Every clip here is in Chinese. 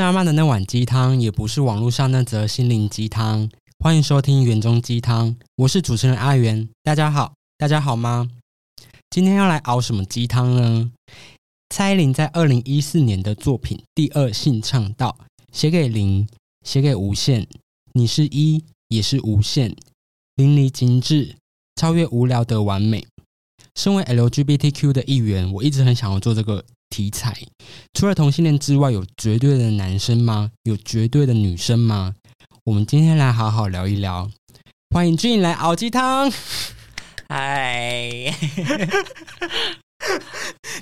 是阿妈的那碗鸡汤，也不是网络上那则心灵鸡汤。欢迎收听园中鸡汤，我是主持人阿元。大家好，大家好吗？今天要来熬什么鸡汤呢？蔡依林在二零一四年的作品《第二性》唱道：“写给零，写给无限，你是一，也是无限，淋漓尽致，超越无聊的完美。”身为 LGBTQ 的一员，我一直很想要做这个题材。除了同性恋之外，有绝对的男生吗？有绝对的女生吗？我们今天来好好聊一聊。欢迎俊来熬鸡汤。嗨，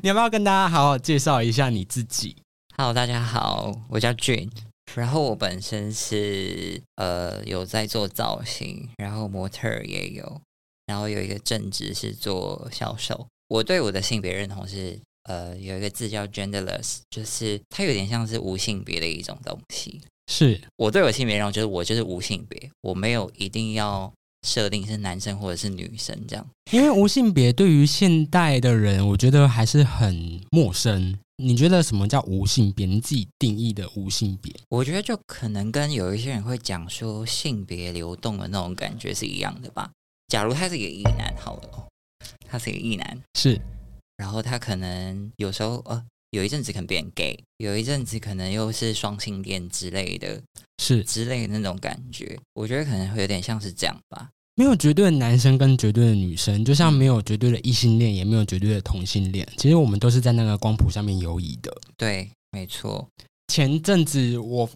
你要不要跟大家好好介绍一下你自己？Hello，大家好，我叫 June，然后我本身是呃有在做造型，然后模特儿也有，然后有一个正职是做销售。我对我的性别认同是呃有一个字叫 genderless，就是它有点像是无性别的一种东西。是我对我性别认同就是我就是无性别，我没有一定要设定是男生或者是女生这样。因为无性别对于现代的人，我觉得还是很陌生。你觉得什么叫无性别？你自己定义的无性别？我觉得就可能跟有一些人会讲说性别流动的那种感觉是一样的吧。假如他是一个异男，好了哦，他是一个异男，是然后他可能有时候呃，有一阵子可能变 gay，有一阵子可能又是双性恋之类的是，之类的那种感觉，我觉得可能会有点像是这样吧。没有绝对的男生跟绝对的女生，就像没有绝对的异性恋，也没有绝对的同性恋。其实我们都是在那个光谱上面游移的。对，没错，前阵子我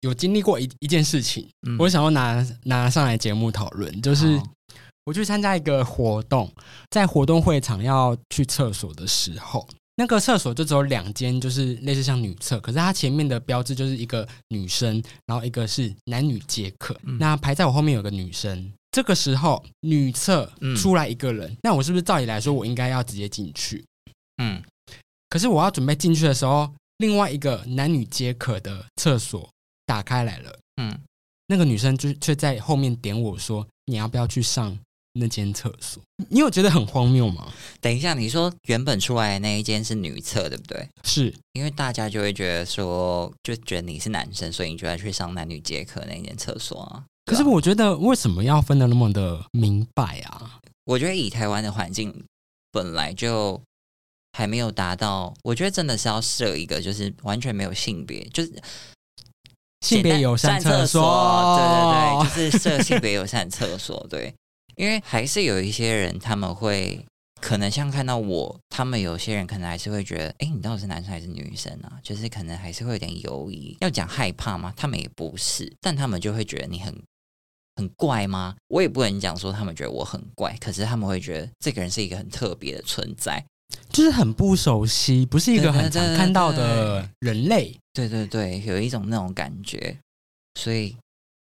有经历过一一件事情，嗯我想要拿拿上来节目讨论，就是好我去参加一个活动，在活动会场要去厕所的时候，那个厕所就只有两间，就是类似像女厕，可是它前面的标志就是一个女生，然后一个是男女皆可。嗯那排在我后面有个女生，这个时候女厕嗯出来一个人，那我是不是照理来说我应该要直接进去？嗯可是我要准备进去的时候，另外一个男女皆可的厕所打开来了，嗯，那个女生就却在后面点我说：“你要不要去上那间厕所？”你有觉得很荒谬吗？等一下，你说原本出来的那一间是女厕，对不对？是因为大家就会觉得说，就觉得你是男生，所以你就要去上男女皆可那间厕所啊。可是我觉得为什么要分的那么的明白啊？我觉得以台湾的环境本来就还没有达到，我觉得真的是要设一个就是完全没有性别，就是性别友善厕所，对对对，就是设性别友善厕所，对，因为还是有一些人他们会。可能像看到我，他们有些人可能还是会觉得，哎，你到底是男生还是女生啊？就是可能还是会有点犹疑。要讲害怕吗？他们也不是，但他们就会觉得你很很怪吗？我也不能讲说他们觉得我很怪，可是他们会觉得这个人是一个很特别的存在。就是很不熟悉，不是一个很常看到的人类。对对对，有一种那种感觉，所以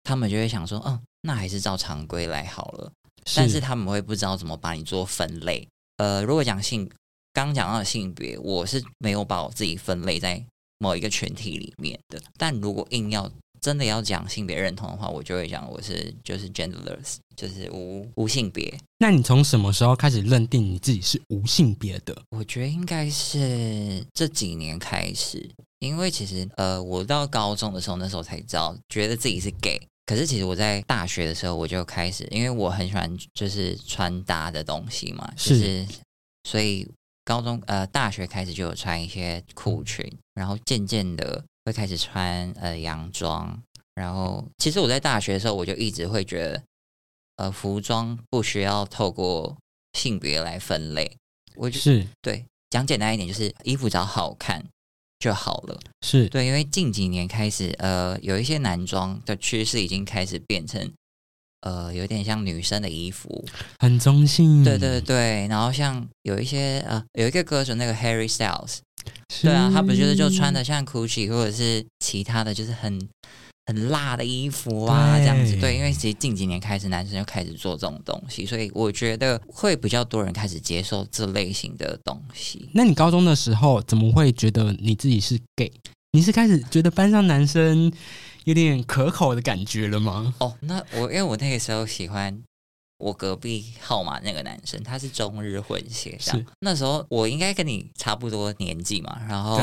他们就会想说，嗯，那还是照常规来好了。但是他们会不知道怎么把你做分类。呃，如果讲性，刚刚讲到的性别，我是没有把我自己分类在某一个群体里面的。但如果硬要真的要讲性别认同的话，我就会讲我是就是 genderless，就是无无性别。那你从什么时候开始认定你自己是无性别的？我觉得应该是这几年开始，因为其实呃，我到高中的时候，那时候才知道，觉得自己是 gay。可是其实我在大学的时候，我就开始，因为我很喜欢就是穿搭的东西嘛，就是所以高中呃大学开始就有穿一些裤裙，然后渐渐的会开始穿呃洋装。然后其实我在大学的时候，我就一直会觉得，呃，服装不需要透过性别来分类。我就是对讲简单一点，就是衣服只要好看就好了。是对，因为近几年开始，呃，有一些男装的趋势已经开始变成，呃，有点像女生的衣服。很中性。对对对，然后像有一些呃，有一个歌手那个 Harry Styles，是对啊，他不就是就穿的像 Gucci 或者是其他的，就是很很辣的衣服啊，这样子。对，因为其实近几年开始，男生就开始做这种东西，所以我觉得会比较多人开始接受这类型的东西。那你高中的时候怎么会觉得你自己是 gay？你是开始觉得班上男生有点可口的感觉了吗？哦，那我因为我那个时候喜欢我隔壁号码那个男生，他是中日混血，这样是。那时候我应该跟你差不多年纪嘛，然后，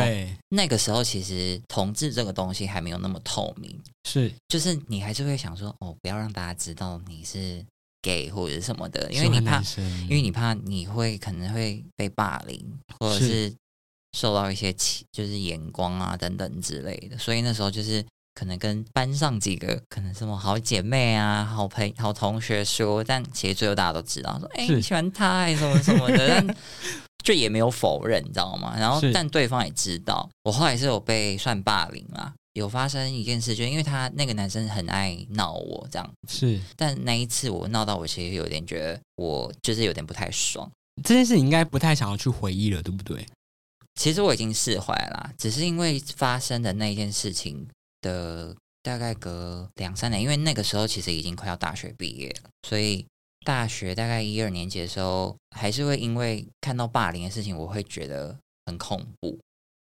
那个时候其实同志这个东西还没有那么透明，是。就是你还是会想说，哦，不要让大家知道你是 gay 或者什么的，因为你怕因为你怕你会可能会被霸凌，或者是是。受到一些歧就是眼光啊等等之类的，所以那时候就是可能跟班上几个可能什么好姐妹啊、好朋好同学说，但其实最后大家都知道说，哎、是你喜欢他哎什么什么的，但就也没有否认，你知道吗？然后但对方也知道，我后来是有被算霸凌啦。有发生一件事，就因为他那个男生很爱闹我这样，是但那一次我闹到我其实有点觉得我就是有点不太爽。这件事，你应该不太想要去回忆了，对不对？其实我已经释怀啦，只是因为发生的那件事情的大概隔两三年，因为那个时候其实已经快要大学毕业了，所以大学大概一二年级的时候，还是会因为看到霸凌的事情，我会觉得很恐怖。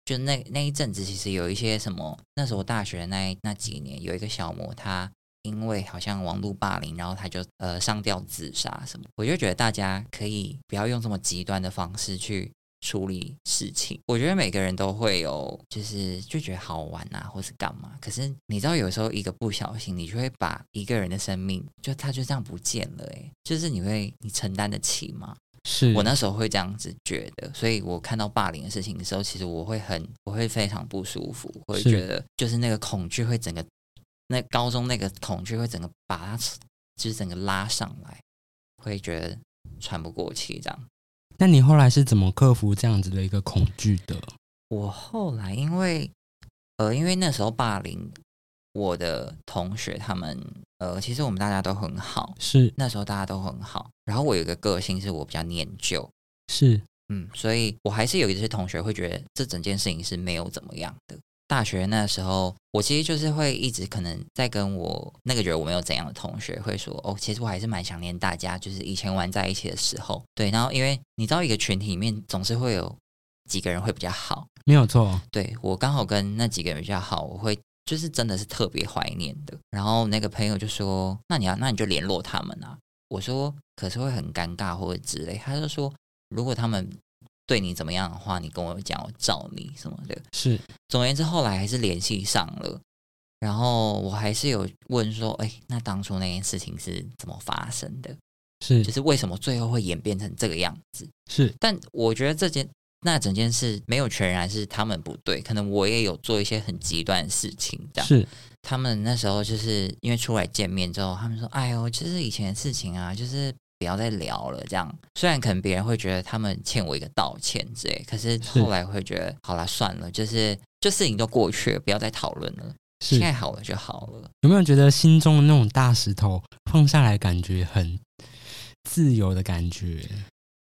就那那一阵子，其实有一些什么，那时候大学那那几年，有一个小魔他。因为好像网络霸凌，然后他就呃上吊自杀什么，我就觉得大家可以不要用这么极端的方式去处理事情。我觉得每个人都会有，就是就觉得好玩啊，或是干嘛。可是你知道，有时候一个不小心，你就会把一个人的生命，就他就这样不见了、欸。就是你会你承担得起吗？是我那时候会这样子觉得，所以我看到霸凌的事情的时候，其实我会很，我会非常不舒服，我会觉得就是那个恐惧会整个，那高中那个恐惧会整个把它就是整个拉上来，会觉得喘不过气这样。那你后来是怎么克服这样子的一个恐惧的？我后来因为呃，因为那时候霸凌我的同学，他们呃，其实我们大家都很好，是那时候大家都很好。然后我有一个个性是我比较念旧，是嗯，所以我还是有一些同学会觉得这整件事情是没有怎么样的。大学那时候，我其实就是会一直可能在跟我那个觉得我没有怎样的同学会说，哦，其实我还是蛮想念大家，就是以前玩在一起的时候。对，然后因为你知道一个群体里面总是会有几个人会比较好，没有错，对我刚好跟那几个人比较好，我会就是真的是特别怀念的。然后那个朋友就说：“那你要那你就联络他们啊。”我说：“可是会很尴尬或者之类。”他就说：“如果他们对你怎么样的话，你跟我讲，我罩你什么的。是”总而言之，后来还是联系上了。然后我还是有问说：“哎，那当初那件事情是怎么发生的？是就是为什么最后会演变成这个样子？”是但我觉得这件那整件事没有全然是他们不对，可能我也有做一些很极端的事情。这样，是他们那时候就是因为出来见面之后，他们说：“哎呦，就是以前的事情啊，就是不要再聊了。”这样，虽然可能别人会觉得他们欠我一个道歉之类，可是是后来会觉得，好了，算了，就是就事情都过去了，不要再讨论了，是现，在好了就好了。有没有觉得心中的那种大石头放下来，感觉很自由的感觉？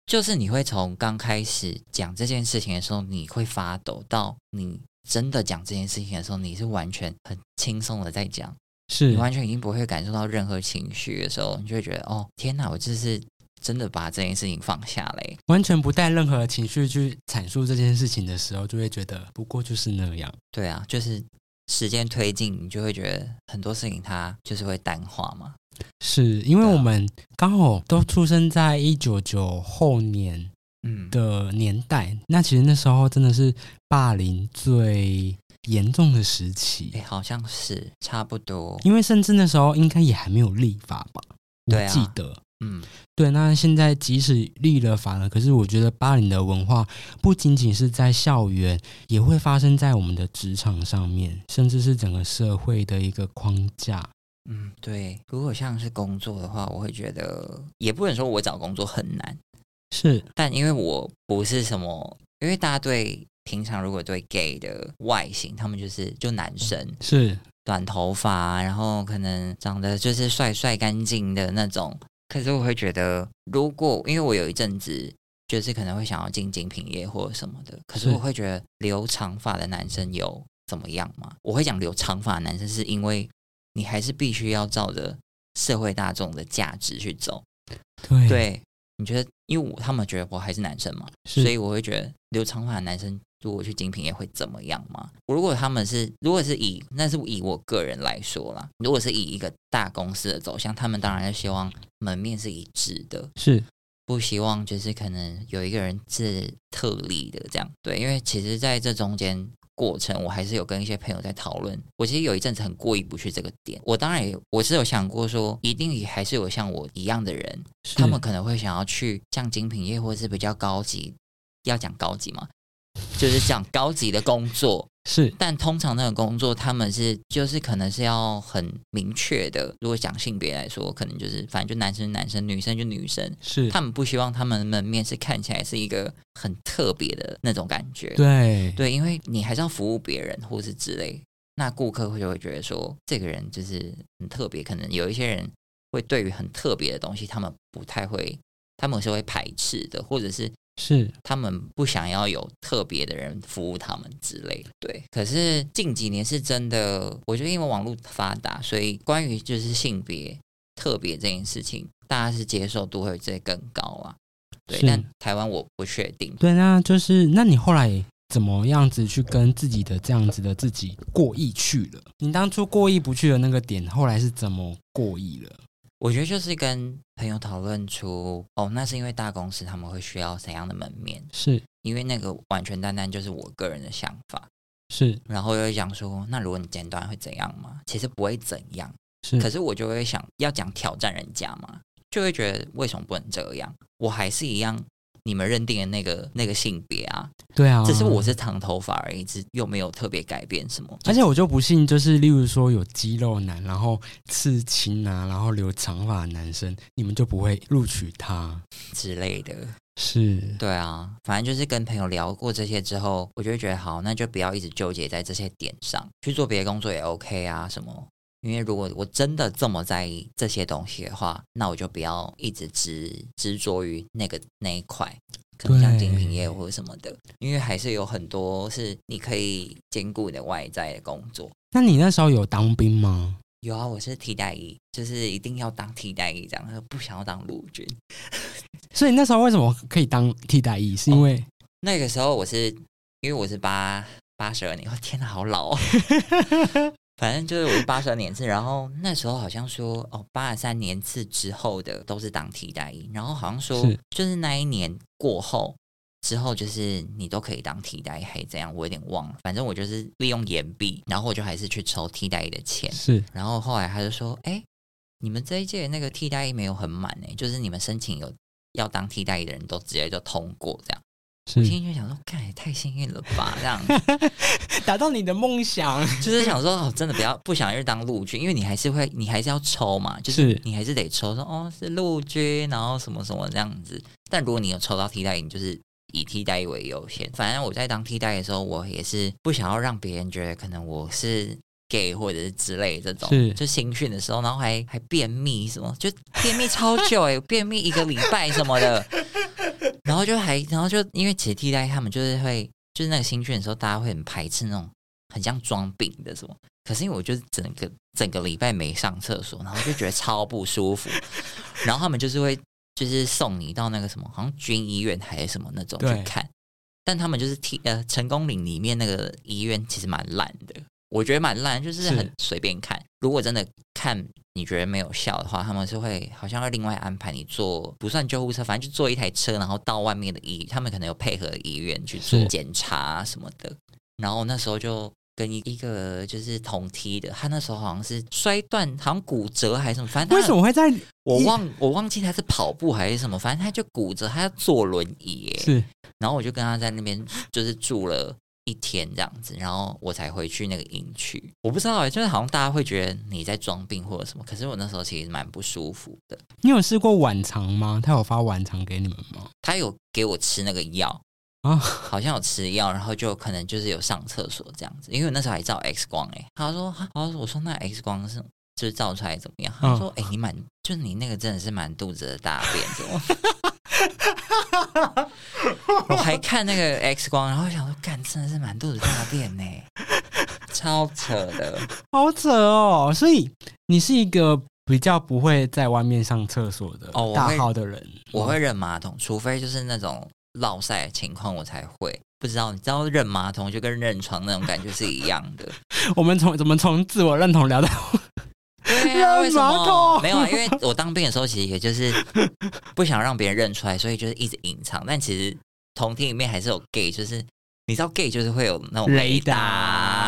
就是你会从刚开始讲这件事情的时候，你会发抖，到你真的讲这件事情的时候，你是完全很轻松的在讲，是你完全已经不会感受到任何情绪的时候，你就会觉得哦，天哪，我这是真的把这件事情放下嘞。完全不带任何情绪去阐述这件事情的时候，就会觉得不过就是那样。对啊，就是时间推进，你就会觉得很多事情它就是会淡化嘛。是因为我们刚好都出生在一九九后年嗯，的年代，那其实那时候真的是霸凌最严重的时期哎，，好像是差不多。因为甚至那时候应该也还没有立法吧，我记得。嗯，对，那现在即使立了法了，可是我觉得霸凌的文化不仅仅是在校园，也会发生在我们的职场上面，甚至是整个社会的一个框架。嗯，对。如果像是工作的话，我会觉得也不能说我找工作很难，是但因为我不是什么，因为大家对平常如果对 gay 的外形，他们就是就男生是短头发，然后可能长得就是帅帅干净的那种。可是我会觉得，如果因为我有一阵子就是可能会想要进精品业或者什么的，可是是我会觉得留长发的男生有怎么样吗？我会讲留长发的男生，是因为你还是必须要照着社会大众的价值去走。对对，你觉得，因为我他们觉得我还是男生嘛，所以我会觉得留长发的男生如果去精品业会怎么样吗？如果他们是，如果是以那是以我个人来说啦，如果是以一个大公司的走向，他们当然是希望门面是一致的，是不希望就是可能有一个人是特例的这样。对，因为其实在这中间过程，我还是有跟一些朋友在讨论。我其实有一阵子很过意不去这个点。我当然也我是有想过说，一定也还是有像我一样的人，他们可能会想要去像精品业或者是比较高级，要讲高级嘛，就是讲高级的工作。是但通常那种工作，他们是就是可能是要很明确的。如果讲性别来说，可能就是反正就男生男生，女生就女生。是，他们不希望他们的门面是看起来是一个很特别的那种感觉。对对，因为你还是要服务别人或是之类，那顾客会就会觉得说这个人就是很特别。可能有一些人会对于很特别的东西，他们不太会，他们是会排斥的，或者是是他们不想要有特别的人服务他们之类的。对，可是近几年是真的，我觉得因为网络发达，所以关于就是性别特别这件事情，大家是接受度会再更高啊。对，是但台湾我不确定。对，那就是那你后来怎么样子去跟自己的这样子的自己过意去了？你当初过意不去的那个点，后来是怎么过意了？我觉得就是跟朋友讨论出，哦，那是因为大公司他们会需要怎样的门面，是。因为那个完全单单就是我个人的想法，是。然后又会讲说，那如果你剪短会怎样吗？其实不会怎样，是，可是我就会想要讲挑战人家嘛，就会觉得为什么不能这样？我还是一样你们认定的那个那个性别啊，对啊，只是我是长头发而已，只又没有特别改变什么，而且我就不信，就是例如说有肌肉男，然后刺青啊，然后留长发的男生，你们就不会录取他？之类的。是，对啊，反正就是跟朋友聊过这些之后，我就会觉得好，那就不要一直纠结在这些点上，去做别的工作也 OK 啊，什么。因为如果我真的这么在意这些东西的话，那我就不要一直执执着于那个那一块，可能像精品业或者什么的，因为还是有很多是你可以兼顾你的外在的工作。那你那时候有当兵吗？有啊，我是替代役，就是一定要当替代役这样，不想要当陆军。所以那时候为什么可以当替代役？是因为、那个时候我是因为我是八八十二年，我天哪，好老、哦。反正就是我是八十二年次，然后那时候好像说哦，八十三年次之后的都是当替代役，然后好像说是就是那一年过后之后，就是你都可以当替代役，还怎样？我有点忘了。反正我就是利用延毕，然后我就还是去抽替代役的钱。是然后后来他就说：“哎，你们这一届那个替代役没有很满哎，就是你们申请有要当替代役的人都直接就通过这样。”我是心里就想说：“看也太幸运了吧！” 这样达到你的梦想，就是想说哦，真的不要不想去当陆军，因为你还是会，你还是要抽嘛，就是是你还是得抽说哦是陆军，然后什么什么这样子。但如果你有抽到替代役，你就是以替代役为优先。反正我在当替代的时候，我也是不想要让别人觉得可能我是 gay 或者是之类这种，是就新训的时候，然后还还便秘什么，就便秘超久哎、便秘一个礼拜什么的，然后就还然后就因为其实替代他们就是会就是那个新训的时候，大家会很排斥那种很像装病的什么。可是因为我就是整个整个礼拜没上厕所，然后就觉得超不舒服，然后他们就是会就是送你到那个什么，好像军医院还是什么那种去看，但他们就是替呃成功岭里面那个医院其实蛮烂的，我觉得蛮烂，就是是很随便看。如果真的看你觉得没有效的话，他们是会好像会另外安排你坐不算救护车，反正就坐一台车，然后到外面的医，他们可能有配合医院去做是检查什么的。然后那时候就跟一一个就是同梯的，他那时候好像是摔断，好像骨折还是什么，反正为他什么会在我忘我忘记他是跑步还是什么，反正他就骨折，他要坐轮椅耶。是然后我就跟他在那边就是住了一天这样子，然后我才回去那个营区。我不知道欸，就是好像大家会觉得你在装病或者什么，可是我那时候其实蛮不舒服的。你有试过晚肠吗？他有发晚肠给你们吗？他有给我吃那个药啊好像有吃药，然后就可能就是有上厕所这样子，因为我那时候还照 X 光哎、他说，哈他说我说那 X 光是就是照出来怎么样？他说，哎、你满就是你那个真的是满肚子的大便，怎么？我还看那个 X 光，然后想说，干真的是满肚子大便呢，超扯的。好扯哦！所以你是一个比较不会在外面上厕所的哦我会号的人。我会忍马桶，除非就是那种落晒的情况我才会，不知道，你知道认马桶就跟认床那种感觉是一样的。我们从怎么从自我认同聊到对啊，为什么？桶 没有啊，因为我当兵的时候，其实也就是不想让别人认出来，所以就是一直隐藏。但其实同厅里面还是有 gay，就是你知道 gay 就是会有那种雷达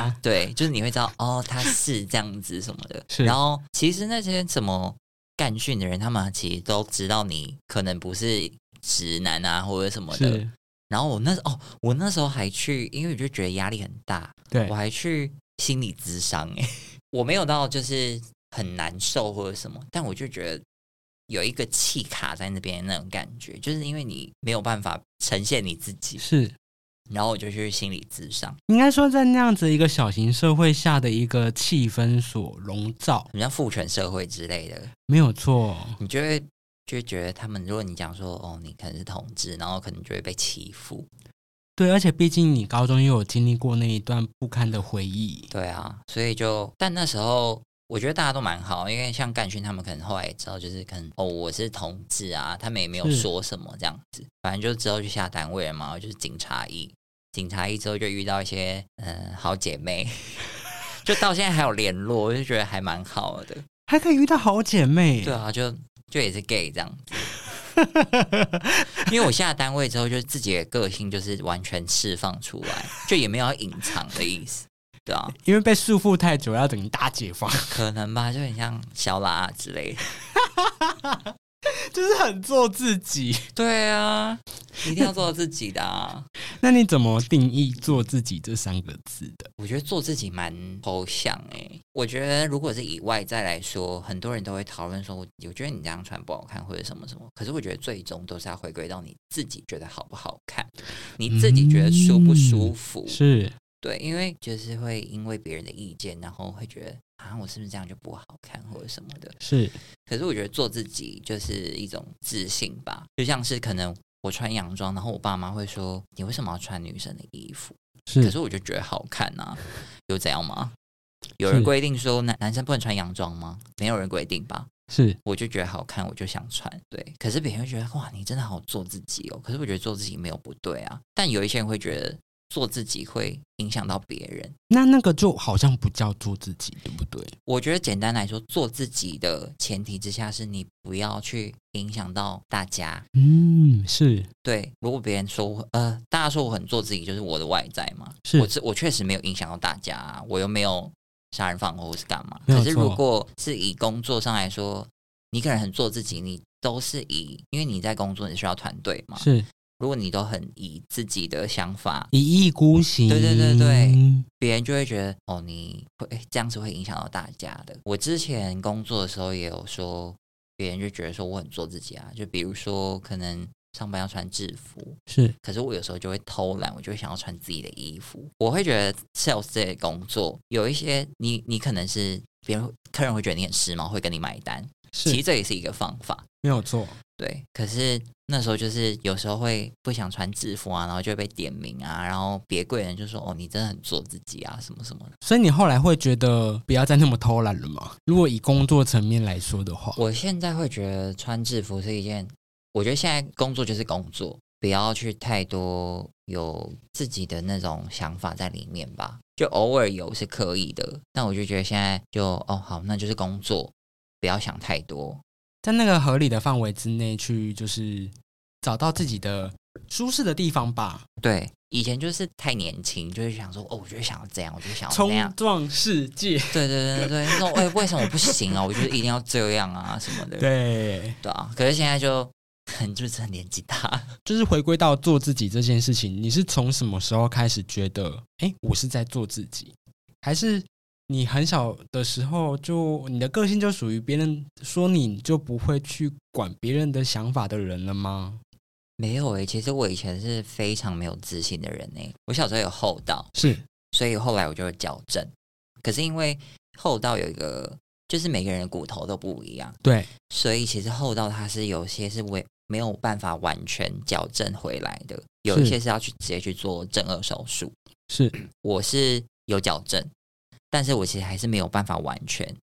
达，对，就是你会知道哦，他是这样子什么的。然后其实那些什么干训的人，他们其实都知道你可能不是直男啊，或者什么的。然后我那哦，我那时候还去，因为我就觉得压力很大，对我还去心理咨商哎，我没有到就是很难受或者什么，但我就觉得有一个气卡在那边那种感觉，就是因为你没有办法呈现你自己，是。然后我就去心理咨商，应该说，在那样子一个小型社会下的一个气氛所笼罩，很像父权社会之类的，没有错。你就会就会觉得他们，如果你讲说哦，你可能是同志，然后可能就会被欺负，对，而且毕竟你高中又有经历过那一段不堪的回忆，对啊，所以就但那时候。我觉得大家都蛮好，因为像干训他们可能后来也知道，就是可能哦我是同志啊，他们也没有是说什么这样子，反正就之后就下单位了嘛，就是警察役，警察役之后就遇到一些嗯、呃好姐妹，就到现在还有联络，我就觉得还蛮好的。还可以遇到好姐妹。对啊，就就也是 gay 这样子。因为我下单位之后，就自己的个性就是完全释放出来，就也没有要隐藏的意思，对啊，因为被束缚太久，要等于大解放，可能吧，就很像小喇之类的。就是很做自己。对啊，一定要做自己的啊！那你怎么定义“做自己”这三个字的？我觉得做自己蛮抽象诶。我觉得如果是以外在来说，很多人都会讨论说，我我觉得你这样穿不好看，或者什么什么。可是我觉得最终都是要回归到你自己觉得好不好看，你自己觉得舒不舒服。是对，因为就是会因为别人的意见，然后会觉得啊，我是不是这样就不好看或者什么的。是，可是我觉得做自己就是一种自信吧，就像是可能我穿洋装，然后我爸妈会说你为什么要穿女生的衣服？是可是是我就觉得好看啊，有怎样吗？有人规定说男男生不能穿洋装吗？没有人规定吧？是，我就觉得好看，我就想穿。对，可是别人会觉得哇，你真的好做自己哦。可是我觉得做自己没有不对啊，但有一些人会觉得做自己会影响到别人。那那个就好像不叫做自己，对不对？我觉得简单来说，做自己的前提之下是你不要去影响到大家。嗯，是对，如果别人说呃，大家说我很做自己，就是我的外在嘛。是我是我确实没有影响到大家、啊，我又没有杀人放火或是干嘛。可是如果是以工作上来说，你可能很做自己，你都是以因为你在工作，你需要团队嘛。是如果你都很以自己的想法，一意孤行。对对对对别人就会觉得哦，你会诶这样子会影响到大家的。我之前工作的时候也有说，别人就觉得说我很做自己啊，就比如说可能上班要穿制服，是可是我有时候就会偷懒，我就会想要穿自己的衣服。我会觉得 sales 这类工作有一些你你可能是别人客人会觉得你很时髦，会跟你买单，其实是这也是一个方法。没有错。对，可是那时候就是有时候会不想穿制服啊，然后就会被点名啊，然后别贵人就说：“哦，你真的很做自己啊，什么什么的。所以你后来会觉得不要再那么偷懒了吗？如果以工作层面来说的话”，我现在会觉得穿制服是一件，我觉得现在工作就是工作，不要去太多有自己的那种想法在里面吧，就偶尔有是可以的，但我就觉得现在就哦好，那就是工作，不要想太多。在那个合理的范围之内去，就是找到自己的舒适的地方吧。对，以前就是太年轻，就是想说哦，我就想要这样，我就想要冲那样。撞世界，对对对对，那种 哎，为什么我不行啊？我觉得一定要这样啊什么的。对，对啊，可是现在就很就是很年纪大，就是回归到做自己这件事情，你是从什么时候开始觉得，哎，我是在做自己，还是你很小的时候就你的个性就属于别人说你就不会去管别人的想法的人了吗？没有诶、其实我以前是非常没有自信的人诶、我小时候有厚道，是所以后来我就会矫正。可是因为厚道有一个，就是每个人的骨头都不一样，对，所以其实厚道它是有些是为没有办法完全矫正回来的，有一些是要去直接去做正颌手术。是我是有矫正，但是我其实还是没有办法完全，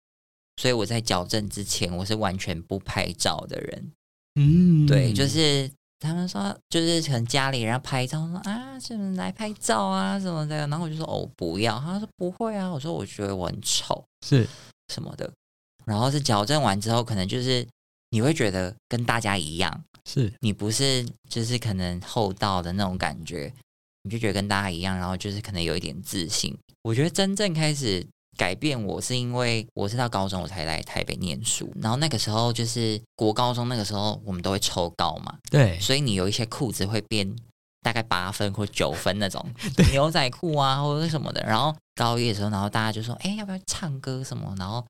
所以我在矫正之前，我是完全不拍照的人。嗯，对，就是他们说就是可能家里人要拍照，说啊，什么来拍照啊什么的，然后我就说哦不要，他说不会啊，我说我觉得我很丑是。什么的，然后是矫正完之后，可能就是你会觉得跟大家一样，是。你不是就是可能厚道的那种感觉，你就觉得跟大家一样，然后就是可能有一点自信。我觉得真正开始改变我是因为我是到高中我才来台北念书，然后那个时候就是国高中那个时候我们都会抽高嘛，对，所以你有一些裤子会变大概八分或九分那种 牛仔裤啊或者什么的，然后高一的时候，然后大家就说，哎，要不要唱歌什么，然后。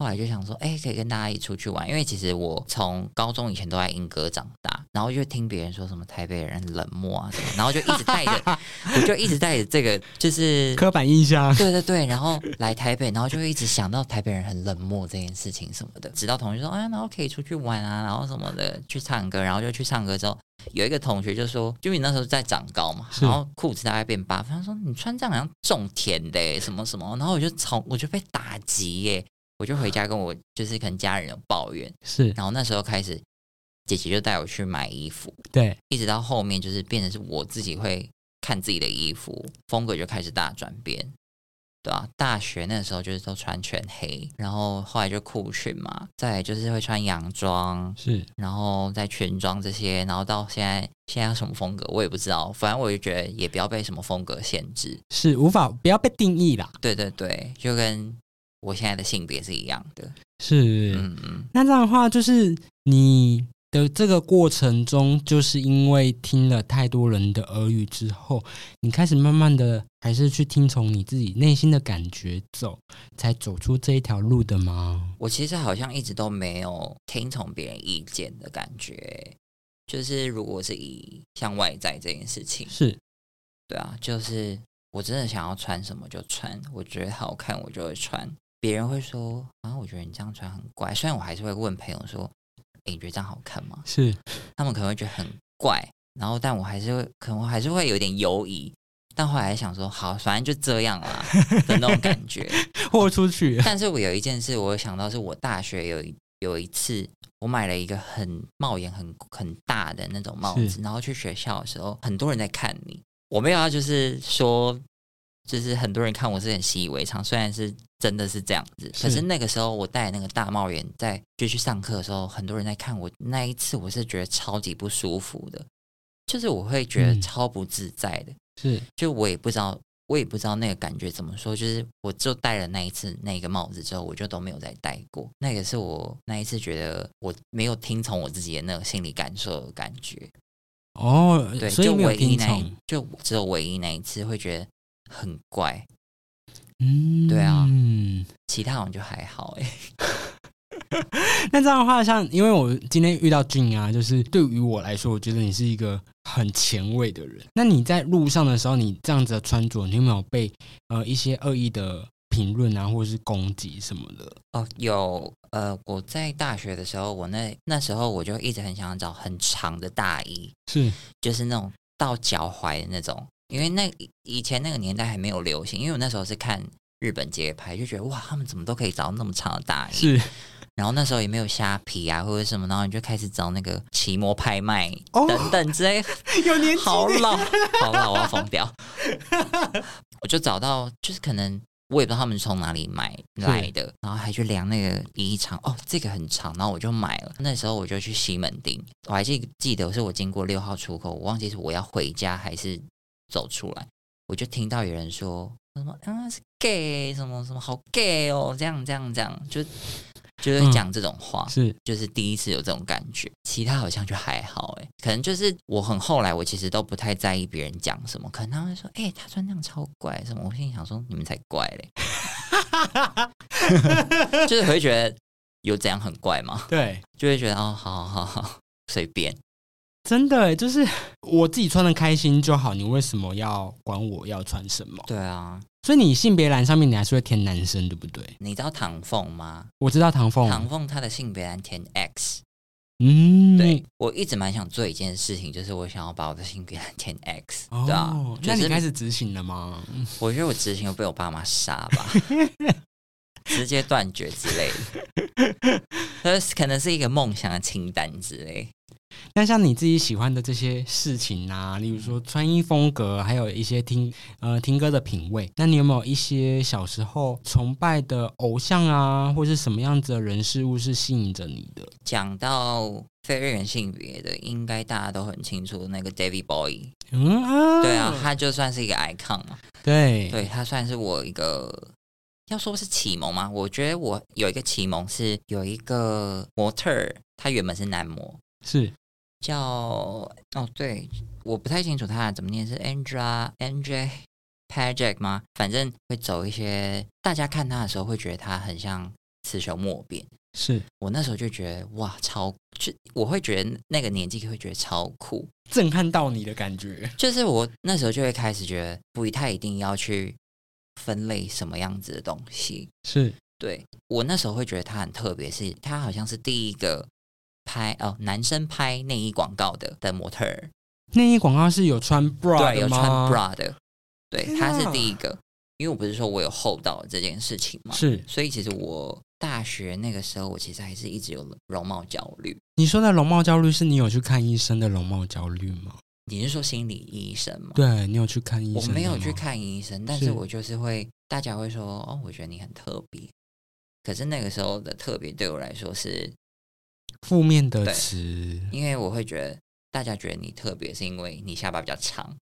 后来就想说，哎，可以跟大家一起出去玩，因为其实我从高中以前都在英歌长大，然后就听别人说什么台北人冷漠啊什么，然后就一直带着，我就一直带着这个就是刻板印象，对对对，然后来台北，然后就会一直想到台北人很冷漠这件事情什么的，直到同学说，哎，然后可以出去玩啊，然后什么的去唱歌，然后就去唱歌之后，有一个同学就说，就你那时候在长高嘛，然后裤子大概变八分，他说你穿这样好像种田的什么什么，然后我就从我就被打击耶。我就回家跟我就是可能家人有抱怨，是，然后那时候开始，姐姐就带我去买衣服，对，一直到后面就是变成是我自己会看自己的衣服风格就开始大转变，对啊，大学那时候就是都穿全黑，然后后来就裤裙嘛，再就是会穿洋装，是，然后在裙装这些，然后到现在现在什么风格我也不知道，反正我就觉得也不要被什么风格限制，是无法不要被定义啦，对对对，就跟。我现在的性别是一样的，是，嗯嗯。那这样的话，就是你的这个过程中，就是因为听了太多人的耳语之后，你开始慢慢的还是去听从你自己内心的感觉走，才走出这一条路的吗？我其实好像一直都没有听从别人意见的感觉，就是如果是以向外在这件事情，是对啊，就是我真的想要穿什么就穿，我觉得好看我就会穿。别人会说啊，我觉得你这样穿很怪。虽然我还是会问朋友说，哎，你觉得这样好看吗？是，他们可能会觉得很怪，然后但我还是会，可能还是会有点犹疑。但后来想说，好，反正就这样啦 的那种感觉，豁出去。但是我有一件事，我想到是我大学有有一次，我买了一个很帽檐很很大的那种帽子，然后去学校的时候，很多人在看你。我没有要就是说。就是很多人看我是很习以为常，虽然是真的是这样子，可是那个时候我戴那个大帽檐在就去上课的时候，很多人在看我。那一次我是觉得超级不舒服的，就是我会觉得超不自在的。是，就我也不知道，我也不知道那个感觉怎么说。就是我就戴了那一次那个帽子之后，我就都没有再戴过。那个是我那一次觉得我没有听从我自己的那个心理感受的感觉。哦，对，就唯一那，就只有唯一那一次会觉得。很怪，嗯，对啊，嗯其他好像就还好哎。那这样的话，像因为我今天遇到俊啊，就是对于我来说，我觉得你是一个很前卫的人。那你在路上的时候，你这样子的穿着，你有没有被呃一些恶意的评论啊，或者是攻击什么的？哦，有。呃，我在大学的时候，我那那时候我就一直很想找很长的大衣，是，就是那种到脚踝的那种。因为那以前那个年代还没有流行，因为我那时候是看日本街拍，就觉得哇，他们怎么都可以找到那么长的大衣。是，然后那时候也没有虾皮啊或者什么，然后你就开始找那个奇摩拍卖等等之类。有年好老，好老，我要疯掉。我就找到，就是可能我也不知道他们是从哪里买来的，然后还去量那个衣长，哦，这个很长，然后我就买了。那时候我就去西门町，我还记记得是我经过六号出口，我忘记是我要回家还是。走出来，我就听到有人说什么啊是 gay 什么什么好 gay 哦，这样这样这样，就就是讲这种话，是。就是第一次有这种感觉，其他好像就还好哎，可能就是我很后来，我其实都不太在意别人讲什么，可能他会说哎他穿那样超怪什么，我心里想说你们才怪嘞，就是会觉得有怎样很怪吗？对，就会觉得哦好好好随便。真的，就是 我自己穿的开心就好。你为什么要管我要穿什么？对啊，所以你性别栏上面你还是会填男生，对不对？你知道唐凤吗？我知道唐凤，唐凤她的性别栏填 X。嗯，对我一直蛮想做一件事情，就是我想要把我的性别栏填 X，对啊。那你开始执行了吗？我觉得我执行会被我爸妈杀吧，直接断绝之类的。呃，可能是一个梦想的清单之类。那像你自己喜欢的这些事情啊，例如说穿衣风格，还有一些听呃听歌的品味，那你有没有一些小时候崇拜的偶像啊，或是什么样子的人事物是吸引着你的？讲到非二元性别的，应该大家都很清楚，那个 David Bowie，嗯啊，对啊，他就算是一个 icon 嘛，对对他算是我一个。要说是启蒙吗？我觉得我有一个启蒙是有一个模特儿，他原本是男模，是叫哦，对，我不太清楚他怎么念，是 Angela Angela Pajak 吗？反正会走一些，大家看他的时候会觉得他很像雌雄莫辨。是我那时候就觉得哇，超就我会觉得那个年纪会觉得超酷，震撼到你的感觉，就是我那时候就会开始觉得不太一定要去分类什么样子的东西。是对我那时候会觉得他很特别，是他好像是第一个拍哦男生拍内衣广告的的模特儿，内衣广告是有穿 bra 有穿 bra 的，对，他是啊第一个。因为我不是说我有厚道这件事情嘛，是所以其实我大学那个时候，我其实还是一直有容貌焦虑。你说的容貌焦虑，是你有去看医生的容貌焦虑吗？你是说心理医生吗？对你有去看医生？我没有去。看医生，但是是我就是会，大家会说哦，我觉得你很特别。可是那个时候的特别对我来说是，负面的词，因为我会觉得大家觉得你特别，是因为你下巴比较长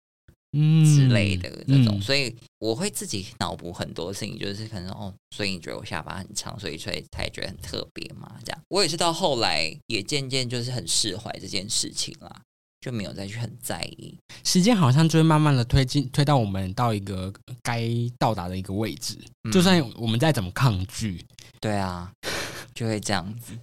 嗯之类的这种，嗯所以我会自己脑补很多事情，就是可能哦，所以你觉得我下巴很长，所以所以才觉得很特别嘛，这样。我也是到后来也渐渐就是很释怀这件事情啦，就没有再去很在意。时间好像就会慢慢的推进，推到我们到一个该到达的一个位置。嗯就算我们再怎么抗拒，对啊，就会这样子。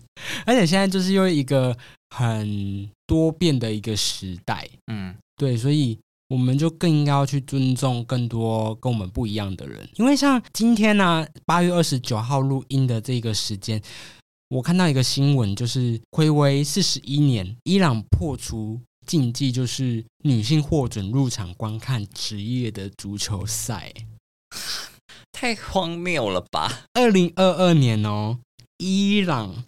而且现在就是又一个很多变的一个时代，嗯，对，所以我们就更应该要去尊重更多跟我们不一样的人。因为像今天呢、八月二十九号录音的这个时间，我看到一个新闻，就是暌违四十一年，伊朗破除禁忌，就是女性获准入场观看职业的足球赛。太荒谬了吧？二零二二年哦，伊朗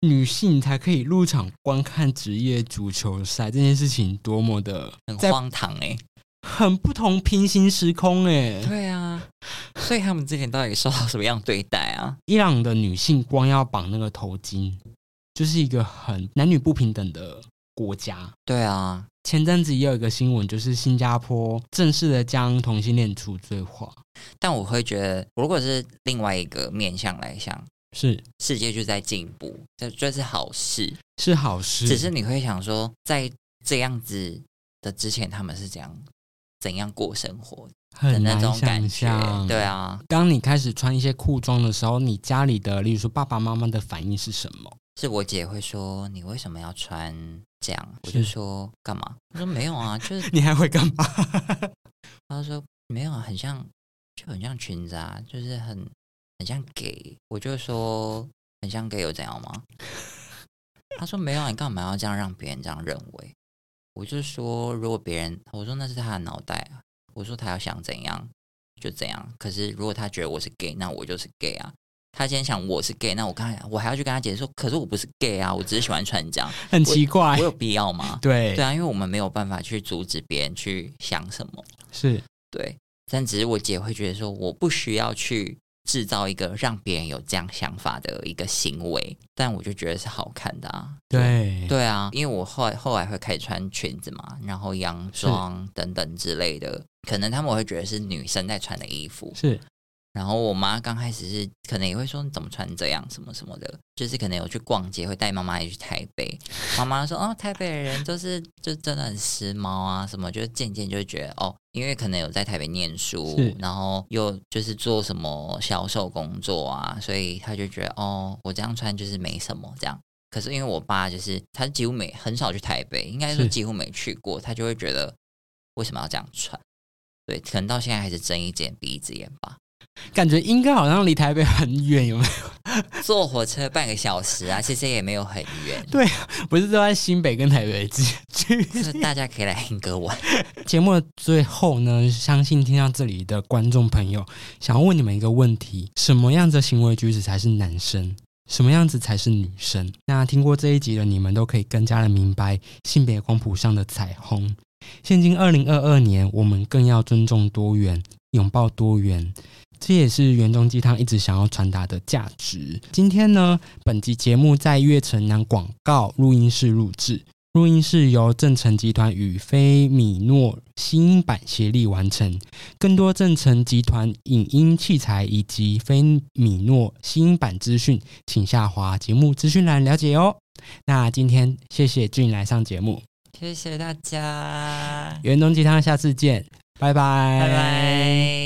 女性才可以入场观看职业足球赛，这件事情多么的很荒唐哎、很不同平行时空哎。对啊，所以他们之前到底受到什么样对待啊？伊朗的女性光要绑那个头巾，就是一个很男女不平等的国家。对啊，前阵子也有一个新闻，就是新加坡正式的将同性恋除罪化，但我会觉得，如果是另外一个面向来想，是世界就在进步，这这是好事。是好事，只是你会想说，在这样子的之前，他们是怎样怎样过生活的很那种感觉？象。对啊，当你开始穿一些裤装的时候，你家里的，例如说爸爸妈妈的反应是什么？是我姐会说你为什么要穿这样？我就说干嘛？她说没有啊，就 是你还会干嘛？她说没有啊，很像就很像裙子啊，就是很很像 gay。我就说很像 gay 有怎样吗？他说没有啊，你干嘛要这样让别人这样认为？我就说如果别人我说那是他的脑袋啊，我说他要想怎样就怎样。可是如果他觉得我是 gay，那我就是 gay 啊。他今天想我是 gay，那我刚才我还要去跟他解释说，可是我不是 gay 啊，我只是喜欢穿这样，很奇怪我，有必要吗？对对啊，因为我们没有办法去阻止别人去想什么。是对，但只是我姐会觉得说，我不需要去制造一个让别人有这样想法的一个行为，但我就觉得是好看的啊。对对啊，因为我后来后来会开始穿裙子嘛，然后洋装等等之类的，可能他们会觉得是女生在穿的衣服。是然后我妈刚开始是可能也会说你怎么穿这样什么什么的，就是可能有去逛街会带妈妈也去台北，妈妈说哦台北的人就是就真的很时髦啊什么，就渐渐就会觉得哦，因为可能有在台北念书，然后又就是做什么销售工作啊，所以他就觉得哦我这样穿就是没什么这样。可是因为我爸就是他几乎没很少去台北，应该说是几乎没去过，他就会觉得为什么要这样穿？对，可能到现在还是睁一只眼闭一只眼吧。感觉应该好像离台北很远，有没有？坐火车半个小时啊，其实也没有很远，对不是都在新北跟台北之间 就是大家可以来英歌玩。节目的最后呢，相信听到这里的观众朋友想要问你们一个问题：什么样子的行为举止才是男生？什么样子才是女生？那听过这一集的你们都可以更加的明白性别光谱上的彩虹。现今二零二二年，我们更要尊重多元，拥抱多元，这也是园中鸡汤一直想要传达的价值。今天呢，本集节目在悦城南广告录音室录制。录音室由正成集团与菲米诺新音版协力完成。更多正成集团影音器材以及菲米诺新音版资讯，请下滑节目资讯栏了解哦。那今天谢谢俊来上节目，谢谢大家，园东鸡汤，下次见，拜拜，拜拜。